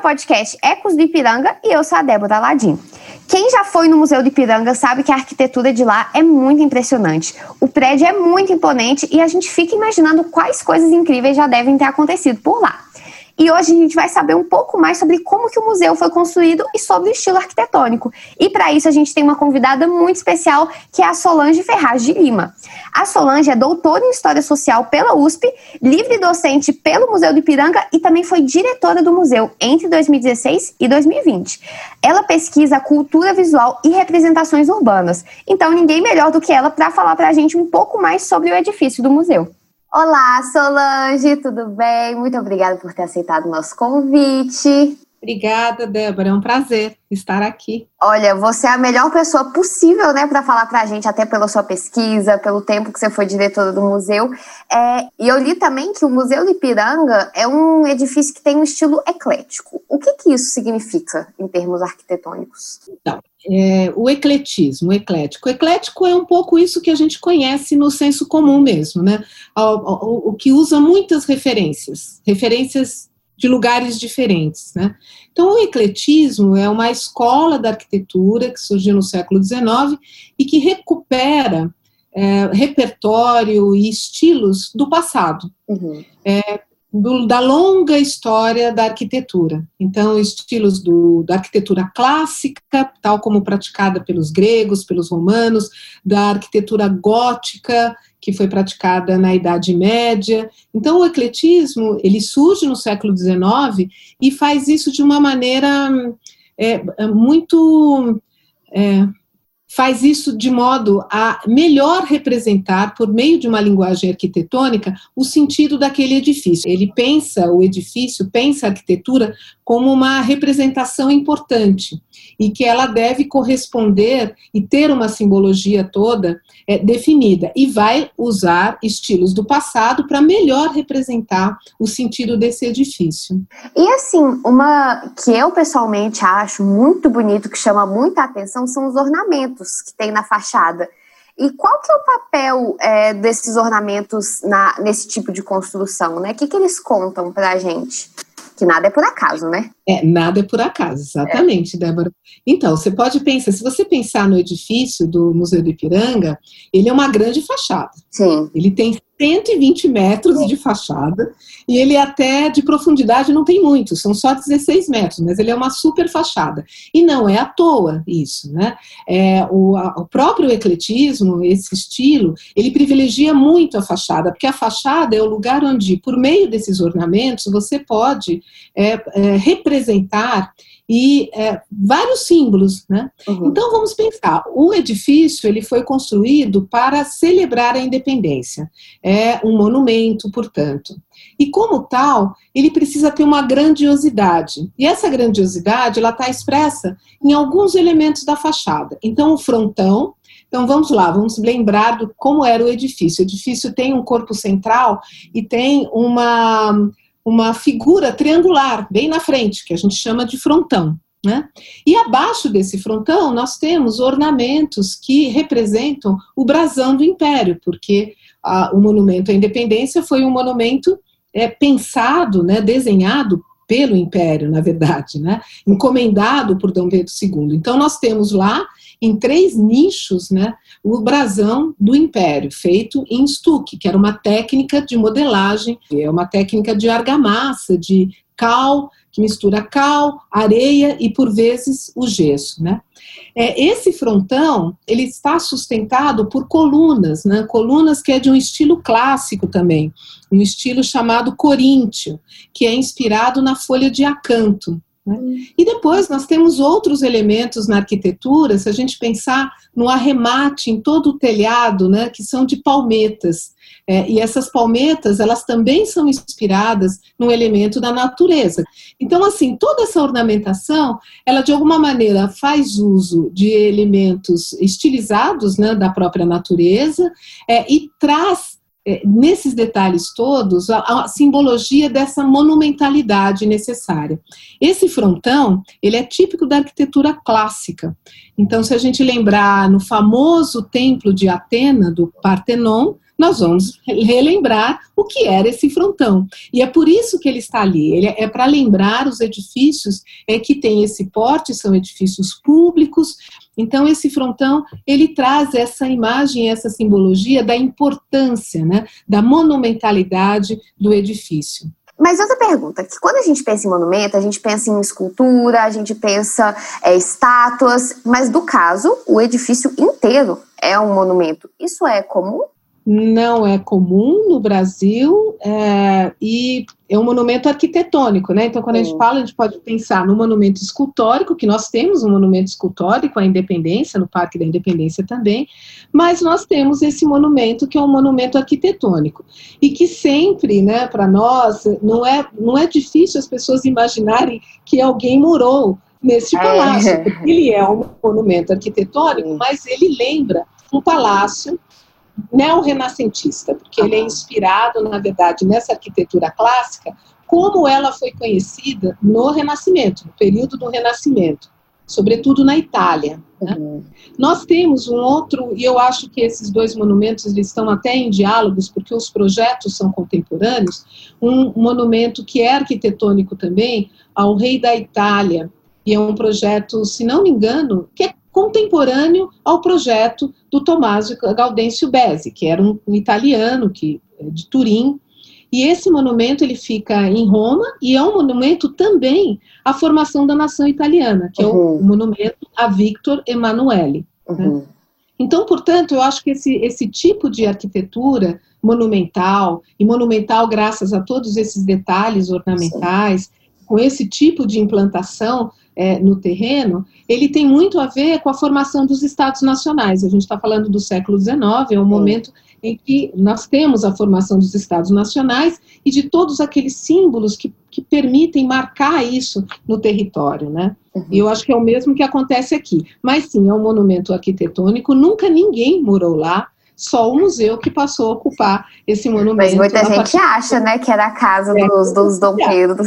Podcast Ecos do Ipiranga e eu sou a Débora Aladim. Quem já foi no Museu do Ipiranga sabe que a arquitetura de lá é muito impressionante. O prédio é muito imponente e a gente fica imaginando quais coisas incríveis já devem ter acontecido por lá. E hoje a gente vai saber um pouco mais sobre como que o museu foi construído e sobre o estilo arquitetônico. E para isso a gente tem uma convidada muito especial, que é a Solange Ferraz de Lima. A Solange é doutora em História Social pela USP, livre docente pelo Museu do Ipiranga e também foi diretora do museu entre 2016 e 2020. Ela pesquisa cultura visual e representações urbanas. Então ninguém melhor do que ela para falar para a gente um pouco mais sobre o edifício do museu. Olá, Solange, tudo bem? Muito obrigada por ter aceitado o nosso convite. Obrigada, Débora. É um prazer estar aqui. Olha, você é a melhor pessoa possível, né, para falar para a gente, até pela sua pesquisa, pelo tempo que você foi diretora do museu. É, e eu li também que o Museu do Ipiranga é um edifício que tem um estilo eclético. O que, que isso significa em termos arquitetônicos? Então, é, o ecletismo, o eclético. O eclético é um pouco isso que a gente conhece no senso comum mesmo, né? O, o, o que usa muitas referências, referências de lugares diferentes, né? Então, o ecletismo é uma escola da arquitetura que surgiu no século XIX e que recupera é, repertório e estilos do passado. Uhum. É, do, da longa história da arquitetura. Então, estilos do, da arquitetura clássica, tal como praticada pelos gregos, pelos romanos, da arquitetura gótica, que foi praticada na Idade Média. Então, o ecletismo ele surge no século XIX e faz isso de uma maneira é, é muito é, faz isso de modo a melhor representar, por meio de uma linguagem arquitetônica, o sentido daquele edifício. Ele pensa o edifício, pensa a arquitetura como uma representação importante e que ela deve corresponder e ter uma simbologia toda é, definida e vai usar estilos do passado para melhor representar o sentido desse edifício. E assim, uma que eu pessoalmente acho muito bonito, que chama muita atenção, são os ornamentos que tem na fachada. E qual que é o papel é, desses ornamentos na, nesse tipo de construção, né? O que, que eles contam para a gente? Que nada é por acaso, né? É, nada é por acaso, exatamente, é. Débora. Então, você pode pensar, se você pensar no edifício do Museu do Ipiranga, ele é uma grande fachada. Sim. Ele tem 120 metros de fachada e ele até de profundidade não tem muito, são só 16 metros, mas ele é uma super fachada. E não é à toa isso, né? É, o, a, o próprio ecletismo, esse estilo, ele privilegia muito a fachada, porque a fachada é o lugar onde, por meio desses ornamentos, você pode é, é, representar e é, vários símbolos, né? Uhum. Então vamos pensar, o edifício ele foi construído para celebrar a independência, é um monumento, portanto, e como tal ele precisa ter uma grandiosidade e essa grandiosidade ela está expressa em alguns elementos da fachada. Então o frontão então vamos lá, vamos lembrar do como era o edifício. O edifício tem um corpo central e tem uma uma figura triangular bem na frente, que a gente chama de frontão. Né? E abaixo desse frontão nós temos ornamentos que representam o brasão do império, porque a, o monumento à independência foi um monumento é, pensado, né, desenhado pelo império, na verdade, né, encomendado por Dom Pedro II. Então nós temos lá em três nichos né, o brasão do Império, feito em estuque, que era uma técnica de modelagem, é uma técnica de argamassa, de cal, que mistura cal, areia e, por vezes, o gesso. Né? É, esse frontão ele está sustentado por colunas, né? colunas que é de um estilo clássico também, um estilo chamado coríntio, que é inspirado na folha de acanto. Né? E depois nós temos outros elementos na arquitetura, se a gente pensar no arremate em todo o telhado, né, que são de palmetas. É, e essas palmetas, elas também são inspiradas no elemento da natureza. Então, assim, toda essa ornamentação, ela de alguma maneira faz uso de elementos estilizados né, da própria natureza é, e traz nesses detalhes todos, a, a, simbologia dessa monumentalidade necessária. Esse frontão, ele é típico da arquitetura clássica. Então, se a gente lembrar no famoso templo de Atena, do Partenon, nós vamos relembrar o que era esse frontão. E é por isso que ele está ali. Ele é para lembrar os edifícios é, que têm esse porte, são edifícios públicos. Então, esse frontão, ele traz essa imagem, essa simbologia da importância, né, da monumentalidade do edifício. Mas outra pergunta, que quando a gente pensa em monumento, a gente pensa em escultura, a gente pensa é, estátuas, mas do caso, o edifício inteiro é um monumento. Isso é comum? Não é comum no Brasil é, e é um monumento arquitetônico, né? Então, quando a gente fala, a gente pode pensar no monumento escultórico, que nós temos um monumento escultórico à Independência, no Parque da Independência também, mas nós temos esse monumento que é um monumento arquitetônico e que sempre, né, para nós, não é, não é difícil as pessoas imaginarem que alguém morou nesse é. palácio, é. ele é um monumento arquitetônico, mas ele lembra um palácio neo-renascentista, porque ele é inspirado, na verdade, nessa arquitetura clássica, como ela foi conhecida no Renascimento, no período do Renascimento, sobretudo na Itália. Né? Uhum. Nós temos um outro, e eu acho que esses dois monumentos eles estão até em diálogos, porque os projetos são contemporâneos, um monumento que é arquitetônico também, ao rei da Itália, e é um projeto, se não me engano, que é contemporâneo ao projeto do Tommaso Gaudêncio Bezzi, que era um, um italiano que, é de Turim, e esse monumento ele fica em Roma e é um monumento também à formação da nação italiana, que uhum. é o, o, monumento a Victor Emanuele. Né? Uhum. Né? Então, portanto, eu acho que esse, esse tipo de arquitetura monumental, e monumental graças a todos esses detalhes ornamentais, Sim. com esse tipo de implantação, é, no terreno, ele tem muito a ver com a formação dos estados nacionais. A gente está falando do século XIX, é um momento em que nós temos a formação dos estados nacionais e de todos aqueles símbolos que, que permitem marcar isso no território, né? Uhum. E eu acho que é o mesmo que acontece aqui. Mas sim, é um monumento arquitetônico, nunca ninguém morou lá, só o museu que passou a ocupar esse monumento. Mas muita gente acha, né, que era a casa é, dos, dos Dom Pedro.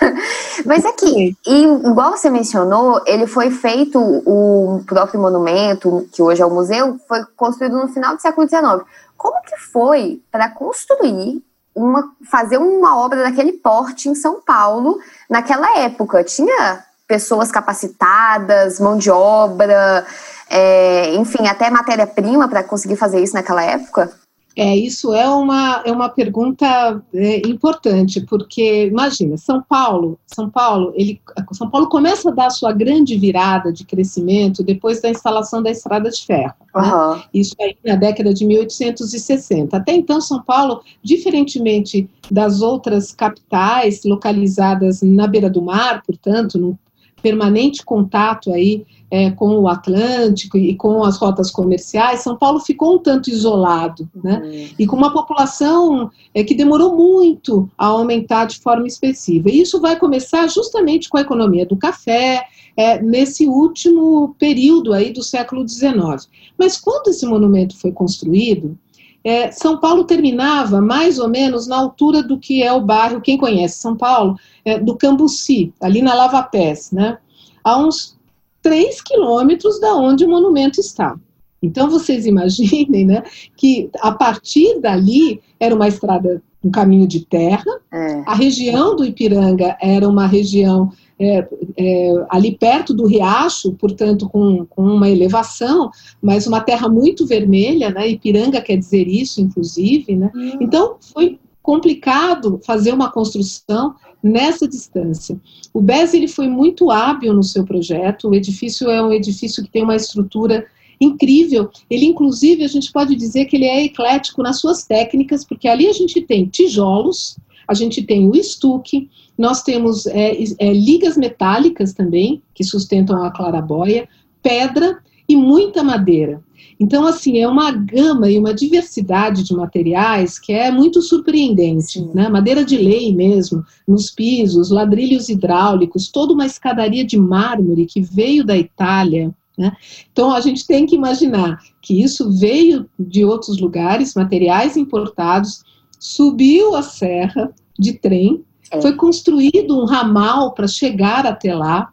Mas aqui, e, igual você mencionou, ele foi feito, o próprio monumento, que hoje é o museu, foi construído no final do século XIX. Como que foi para construir uma, fazer uma obra daquele porte em São Paulo naquela época? Tinha pessoas capacitadas, mão de obra, é, enfim, até matéria-prima para conseguir fazer isso naquela época? É, isso é uma, é uma pergunta é, importante, porque imagina, São Paulo, São Paulo, ele, São Paulo começa a dar a sua grande virada de crescimento depois da instalação da estrada de ferro. Uhum. Né? Isso aí na década de 1860. Até então, São Paulo, diferentemente das outras capitais localizadas na beira do mar, portanto, num permanente contato aí é, com o Atlântico e com as rotas comerciais, São Paulo ficou um tanto isolado, né? Uhum. E com uma população é, que demorou muito a aumentar de forma expressiva. E isso vai começar justamente com a economia do café, é, nesse último período aí do século XIX. Mas quando esse monumento foi construído, é, São Paulo terminava mais ou menos na altura do que é o bairro, quem conhece São Paulo, é, do Cambuci, ali na Lava Pés, né? A uns 3 quilômetros da onde o monumento está. Então vocês imaginem, né, que a partir dali era uma estrada, um caminho de terra. É. A região do Ipiranga era uma região é, é, ali perto do riacho, portanto, com, com, uma elevação, mas uma terra muito vermelha, né? Ipiranga quer dizer isso, inclusive, né? Hum. Então, foi complicado fazer uma construção nessa distância. O BES ele foi muito hábil no seu projeto, o edifício é um edifício que tem uma estrutura incrível. Ele, inclusive, a gente pode dizer que ele é eclético nas suas técnicas, porque ali a gente tem tijolos, a gente tem o estuque, nós temos é, é, ligas metálicas também, que sustentam a clarabóia, pedra e muita madeira. Então, assim, é uma gama e uma diversidade de materiais que é muito surpreendente, né? Madeira de lei mesmo, nos pisos, ladrilhos hidráulicos, toda uma escadaria de mármore que veio da Itália, né? Então, a gente tem que imaginar que isso veio de outros lugares, materiais importados, subiu a serra de trem, é. foi construído um ramal para chegar até lá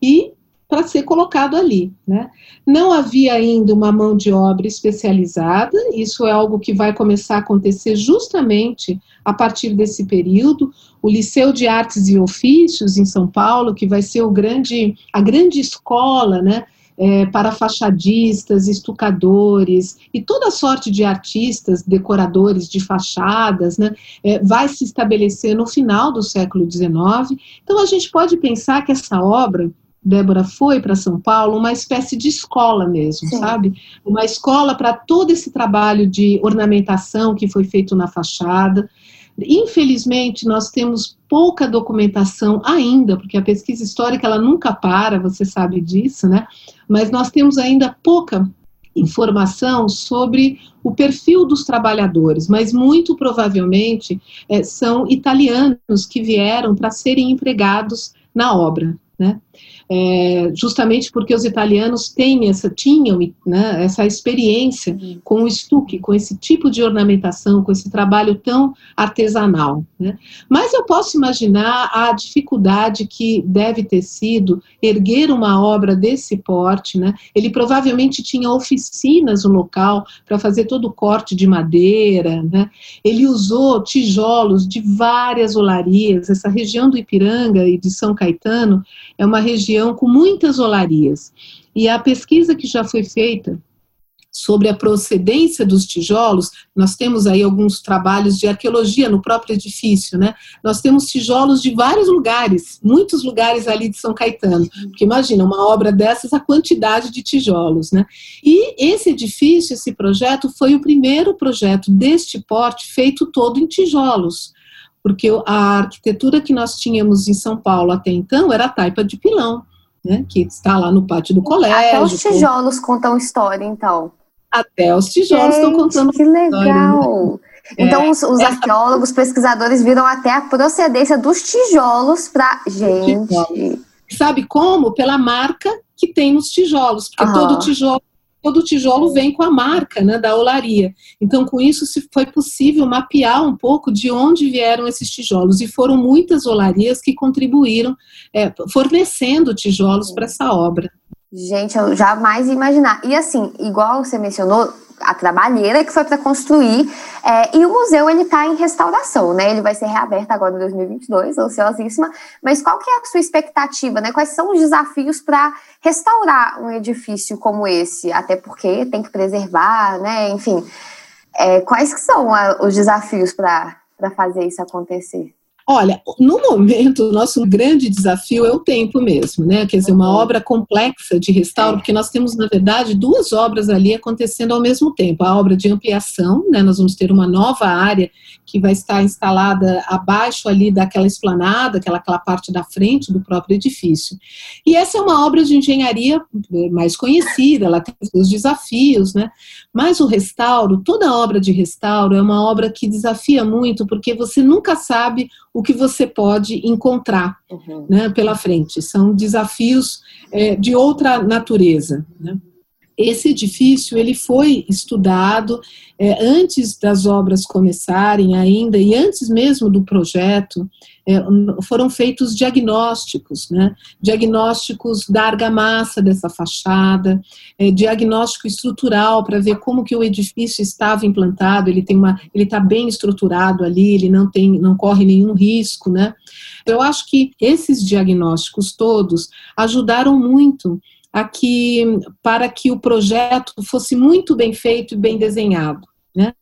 e para ser colocado ali. Né? Não havia ainda uma mão de obra especializada, isso é algo que vai começar a acontecer justamente a partir desse período. O Liceu de Artes e Ofícios, em São Paulo, que vai ser o grande, a grande escola né, é, para fachadistas, estucadores e toda sorte de artistas, decoradores de fachadas, né, é, vai se estabelecer no final do século XIX. Então, a gente pode pensar que essa obra Débora foi para São Paulo, uma espécie de escola mesmo, Sim. sabe? Uma escola para todo esse trabalho de ornamentação que foi feito na fachada. Infelizmente, nós temos pouca documentação ainda, porque a pesquisa histórica ela nunca para, você sabe disso, né? Mas nós temos ainda pouca informação sobre o perfil dos trabalhadores, mas muito provavelmente é, são italianos que vieram para serem empregados na obra, né? É, justamente porque os italianos têm essa, tinham né, essa experiência com o estuque, com esse tipo de ornamentação, com esse trabalho tão artesanal. Né? Mas eu posso imaginar a dificuldade que deve ter sido erguer uma obra desse porte. Né? Ele provavelmente tinha oficinas no local para fazer todo o corte de madeira. Né? Ele usou tijolos de várias olarias. Essa região do Ipiranga e de São Caetano é uma região com muitas olarias. E a pesquisa que já foi feita sobre a procedência dos tijolos, nós temos aí alguns trabalhos de arqueologia no próprio edifício, né? Nós temos tijolos de vários lugares, muitos lugares ali de São Caetano, porque imagina, uma obra dessas, a quantidade de tijolos, né? E esse edifício, esse projeto, foi o primeiro projeto deste porte feito todo em tijolos porque a arquitetura que nós tínhamos em São Paulo até então era a taipa de pilão, né, que está lá no pátio do colégio. Até os tijolos com... contam história, então. Até os tijolos Gente, estão contando que legal! História, né? Então, é, os, os essa... arqueólogos, pesquisadores viram até a procedência dos tijolos para. Gente. Sabe como? Pela marca que tem nos tijolos, porque uhum. todo tijolo todo tijolo vem com a marca né, da olaria. Então, com isso, se foi possível mapear um pouco de onde vieram esses tijolos. E foram muitas olarias que contribuíram é, fornecendo tijolos para essa obra. Gente, eu jamais ia imaginar. E assim, igual você mencionou, a trabalheira que foi para construir. É, e o museu ele está em restauração, né? Ele vai ser reaberto agora em 2022, ansiosíssima. Mas qual que é a sua expectativa, né? Quais são os desafios para restaurar um edifício como esse? Até porque tem que preservar, né? Enfim, é, quais que são a, os desafios para fazer isso acontecer? Olha, no momento, o nosso grande desafio é o tempo mesmo, né? Quer dizer, uma uhum. obra complexa de restauro, porque nós temos, na verdade, duas obras ali acontecendo ao mesmo tempo. A obra de ampliação, né? Nós vamos ter uma nova área que vai estar instalada abaixo ali daquela esplanada, aquela, aquela parte da frente do próprio edifício. E essa é uma obra de engenharia mais conhecida, ela tem os desafios, né? Mas o restauro, toda obra de restauro é uma obra que desafia muito, porque você nunca sabe o que você pode encontrar uhum. né, pela frente. São desafios é, de outra natureza. Né? Esse edifício ele foi estudado é, antes das obras começarem ainda e antes mesmo do projeto é, foram feitos diagnósticos, né? diagnósticos da argamassa dessa fachada, é, diagnóstico estrutural para ver como que o edifício estava implantado, ele tem uma, ele está bem estruturado ali, ele não tem, não corre nenhum risco, né? Eu acho que esses diagnósticos todos ajudaram muito a que, para que o projeto fosse muito bem feito e bem desenhado. Né?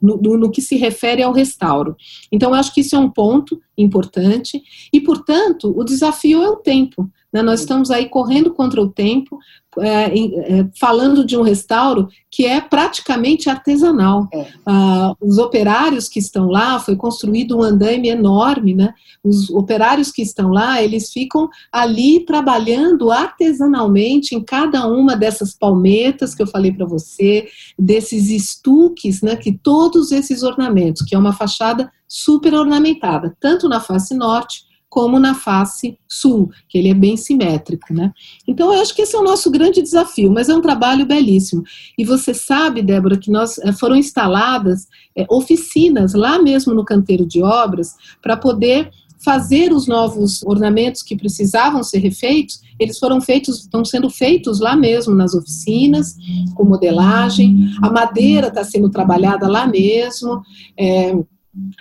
no, no, no, que se refere ao restauro. Então, acho que isso é um ponto importante e, portanto, o desafio é o tempo. Né? Nós estamos aí correndo contra o tempo, é, é, falando de um restauro que é praticamente artesanal. É. Ah, os operários que estão lá, foi construído um andaime enorme, né? Os operários que estão lá, eles ficam ali trabalhando artesanalmente em cada uma dessas palmetas que eu falei para você, desses estuques, né? Que todos esses ornamentos, que é uma fachada super ornamentada, tanto na face norte como na face sul, que ele é bem simétrico, né? Então eu acho que esse é o nosso grande desafio, mas é um trabalho belíssimo. E você sabe, Débora, que nós eh, foram instaladas é, oficinas lá mesmo no canteiro de obras para poder fazer os novos ornamentos que precisavam ser refeitos, eles foram feitos, estão sendo feitos lá mesmo nas oficinas, com modelagem, a madeira está sendo trabalhada lá mesmo. É,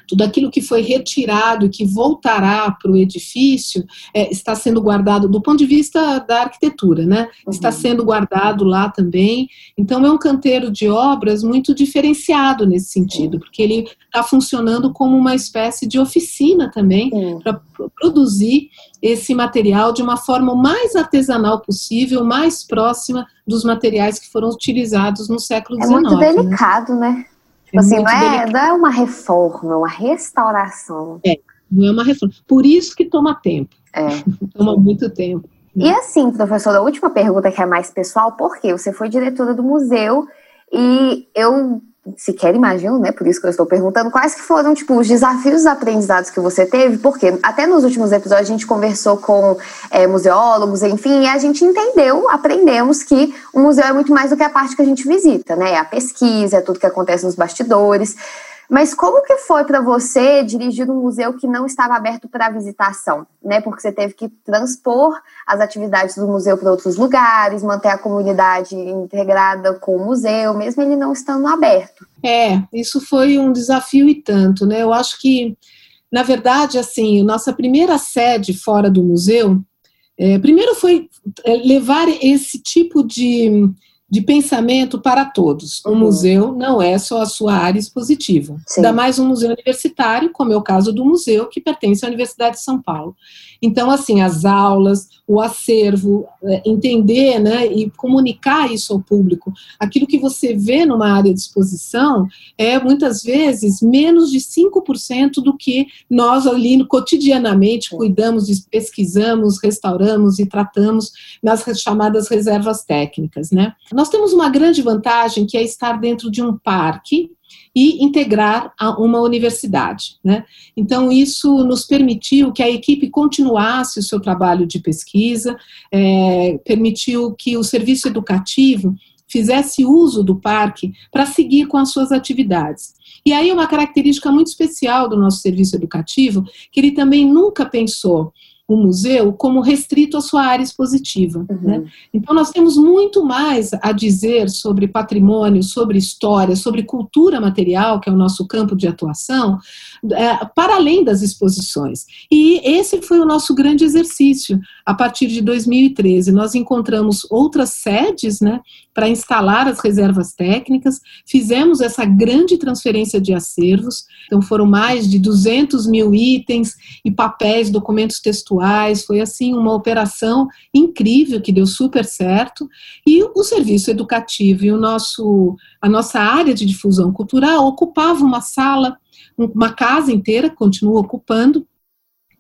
tudo aquilo que foi retirado e que voltará para o edifício é, está sendo guardado do ponto de vista da arquitetura, né? Uhum. Está sendo guardado lá também. Então é um canteiro de obras muito diferenciado nesse sentido, porque ele está funcionando como uma espécie de oficina também uhum. para produzir esse material de uma forma o mais artesanal possível, mais próxima dos materiais que foram utilizados no século XIX. É muito né? delicado, né? né? Tipo assim, não é, não é uma reforma, é uma restauração. É, não é uma reforma. Por isso que toma tempo. É. toma muito tempo. Né? E assim, professora, a última pergunta que é mais pessoal, por quê? Você foi diretora do museu e eu sequer imagino, né? Por isso que eu estou perguntando quais que foram tipo os desafios os aprendizados que você teve, porque até nos últimos episódios a gente conversou com é, museólogos, enfim, e a gente entendeu, aprendemos que o museu é muito mais do que a parte que a gente visita, né? É a pesquisa, é tudo que acontece nos bastidores. Mas como que foi para você dirigir um museu que não estava aberto para visitação, né? Porque você teve que transpor as atividades do museu para outros lugares, manter a comunidade integrada com o museu, mesmo ele não estando aberto. É, isso foi um desafio e tanto, né? Eu acho que, na verdade, assim, nossa primeira sede fora do museu, é, primeiro foi é, levar esse tipo de de pensamento para todos. O uhum. museu não é só a sua área expositiva. Sim. Ainda mais um museu universitário, como é o caso do museu, que pertence à Universidade de São Paulo. Então, assim, as aulas, o acervo, é, entender né, e comunicar isso ao público. Aquilo que você vê numa área de exposição é, muitas vezes, menos de 5% do que nós ali cotidianamente cuidamos, pesquisamos, restauramos e tratamos nas chamadas reservas técnicas. Né? Nós temos uma grande vantagem que é estar dentro de um parque e integrar a uma universidade. Né? Então, isso nos permitiu que a equipe continuasse o seu trabalho de pesquisa, é, permitiu que o serviço educativo fizesse uso do parque para seguir com as suas atividades. E aí, uma característica muito especial do nosso serviço educativo, que ele também nunca pensou o museu como restrito à sua área expositiva. Uhum. Né? Então, nós temos muito mais a dizer sobre patrimônio, sobre história, sobre cultura material, que é o nosso campo de atuação, é, para além das exposições. E esse foi o nosso grande exercício. A partir de 2013, nós encontramos outras sedes né, para instalar as reservas técnicas, fizemos essa grande transferência de acervos, então foram mais de 200 mil itens e papéis, documentos textuais. Foi assim uma operação incrível que deu super certo. E o serviço educativo e o nosso, a nossa área de difusão cultural ocupava uma sala, uma casa inteira, continua ocupando,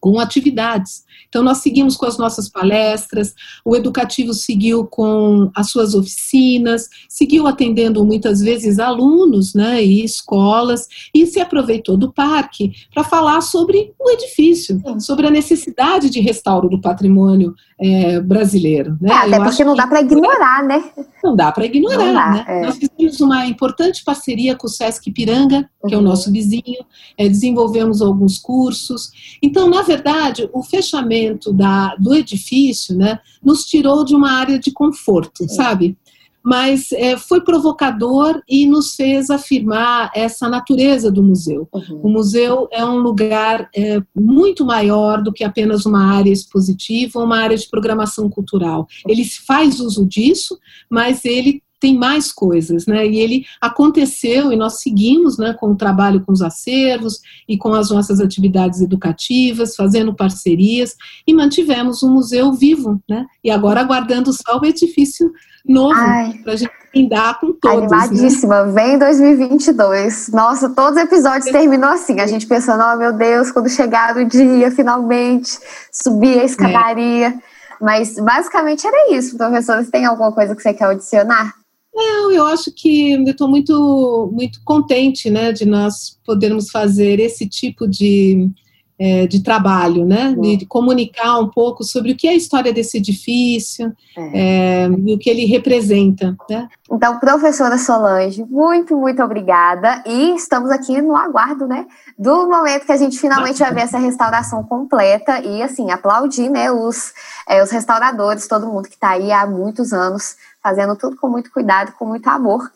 com atividades. Então, nós seguimos com as nossas palestras, o educativo seguiu com as suas oficinas, seguiu atendendo muitas vezes alunos né, e escolas, e se aproveitou do parque para falar sobre o edifício, sobre a necessidade de restauro do patrimônio é, brasileiro. Né? É, até Eu porque não dá para ignorar, né? Não dá para ignorar. Dá, né? é. Nós fizemos uma importante parceria com o Sesc Piranga, que uhum. é o uhum. nosso vizinho, é, desenvolvemos alguns cursos. Então, na verdade, o fechamento da, do edifício né, nos tirou de uma área de conforto, sabe? Mas é, foi provocador e nos fez afirmar essa natureza do museu. Uhum. O museu é um lugar é, muito maior do que apenas uma área expositiva ou uma área de programação cultural. Ele faz uso disso, mas ele tem mais coisas, né? E ele aconteceu e nós seguimos, né, com o trabalho com os acervos e com as nossas atividades educativas, fazendo parcerias e mantivemos o museu vivo, né? E agora aguardando só o edifício novo para a gente brindar com todos. Né? Animadíssima, né? vem 2022. Nossa, todos os episódios terminam assim, a gente pensando, oh meu Deus, quando chegar o dia, finalmente, subir a escadaria. É. Mas basicamente era isso, professor. Você tem alguma coisa que você quer adicionar? Não, eu acho que eu estou muito, muito contente né, de nós podermos fazer esse tipo de, é, de trabalho, né? De, de, comunicar um pouco sobre o que é a história desse edifício é. É, e o que ele representa. Né? Então, professora Solange, muito, muito obrigada. E estamos aqui no aguardo, né? Do momento que a gente finalmente vai ver essa restauração completa e, assim, aplaudir, né? Os, é, os restauradores, todo mundo que está aí há muitos anos fazendo tudo com muito cuidado, com muito amor.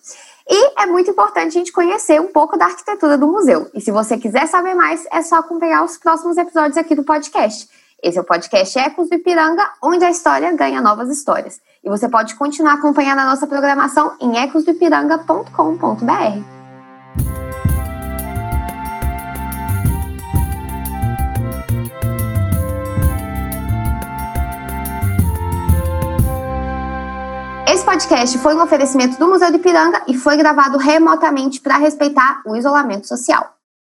E é muito importante a gente conhecer um pouco da arquitetura do museu. E se você quiser saber mais, é só acompanhar os próximos episódios aqui do podcast. Esse é o podcast Ecos do Ipiranga, onde a história ganha novas histórias. E você pode continuar acompanhando a nossa programação em ecosdoipiranga.com.br. podcast foi um oferecimento do Museu de Piranga e foi gravado remotamente para respeitar o isolamento social.